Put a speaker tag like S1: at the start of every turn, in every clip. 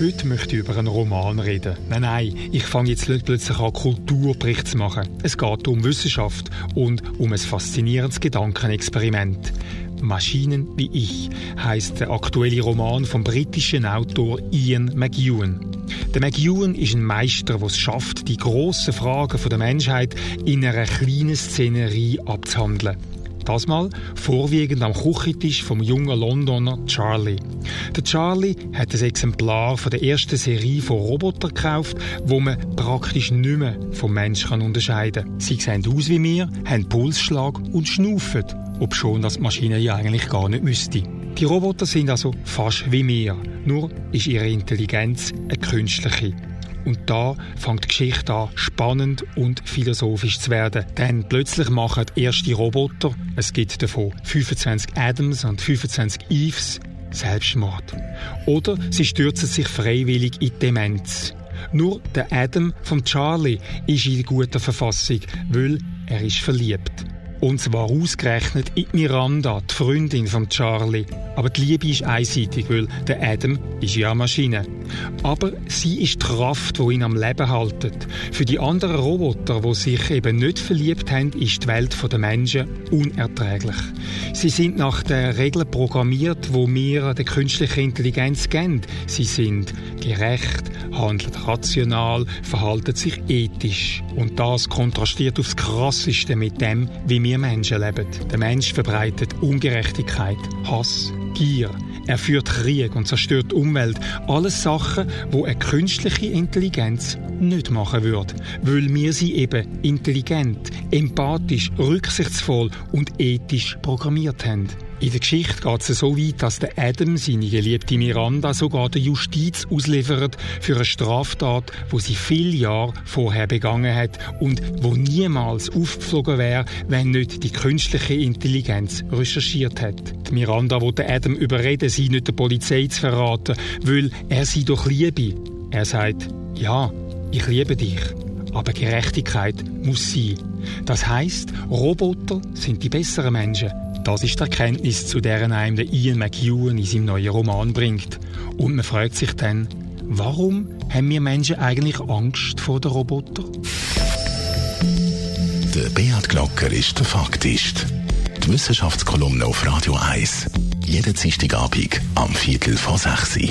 S1: Heute möchte ich über einen Roman reden. Nein, nein, ich fange jetzt nicht plötzlich an, Kulturbericht zu machen. Es geht um Wissenschaft und um ein faszinierendes Gedankenexperiment. Maschinen wie ich heißt der aktuelle Roman vom britischen Autor Ian McEwan. Der McEwan ist ein Meister, der es schafft, die grossen Fragen der Menschheit in einer kleinen Szenerie abzuhandeln. Das mal vorwiegend am Küchentisch vom jungen Londoner Charlie. Der Charlie hat ein Exemplar von der ersten Serie von Robotern gekauft, wo man praktisch nicht mehr vom Menschen unterscheiden kann. Sie sehen aus wie wir, haben Pulsschlag und schnaufen, obschon das die Maschine ja eigentlich gar nicht müsste. Die Roboter sind also fast wie wir, nur ist ihre Intelligenz eine künstliche. Und da fängt die Geschichte an, spannend und philosophisch zu werden. Denn plötzlich machen erste Roboter, es gibt davon 25 Adams und 25 Eves, Selbstmord. Oder sie stürzen sich freiwillig in Demenz. Nur der Adam von Charlie ist in guter Verfassung, weil er ist verliebt. Und zwar ausgerechnet in Miranda, die Freundin von Charlie. Aber die Liebe ist einseitig, weil der Adam ist ja eine Maschine. Aber sie ist die Kraft, die ihn am Leben hält. Für die anderen Roboter, die sich eben nicht verliebt haben, ist die Welt der Menschen unerträglich. Sie sind nach den Regeln programmiert, wo wir der künstlichen Intelligenz kennen. Sie sind gerecht, handeln rational, verhalten sich ethisch. Und das kontrastiert aufs Krasseste mit dem, wie wir wir Menschen leben. Der Mensch verbreitet Ungerechtigkeit, Hass, Gier. Er führt Krieg und zerstört die Umwelt. Alles Sachen, wo eine künstliche Intelligenz nicht machen würde, weil wir sie eben intelligent, empathisch, rücksichtsvoll und ethisch programmiert haben. In der Geschichte geht es so weit, dass der Adam seine geliebte Miranda sogar der Justiz ausliefert für eine Straftat, wo sie viele Jahre vorher begangen hat und wo niemals aufgeflogen wäre, wenn nicht die künstliche Intelligenz recherchiert hat. Die Miranda wollte Adam überreden, sie nicht der Polizei zu verraten, weil er sie doch liebe. Er sagt, ja, ich liebe dich. Aber Gerechtigkeit muss sein. Das heißt, Roboter sind die besseren Menschen. Das ist die Erkenntnis, zu der einem der Ian McEwan in seinem neuen Roman bringt. Und man fragt sich dann, warum haben wir Menschen eigentlich Angst vor den Robotern?
S2: Der Beat Glocker ist der Faktist. Die Wissenschaftskolumne auf Radio 1. Jeden Dienstagabend am Viertel vor 6 Uhr.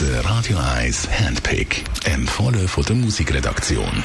S2: Der Radio 1 Handpick. Empfohlen von der Musikredaktion.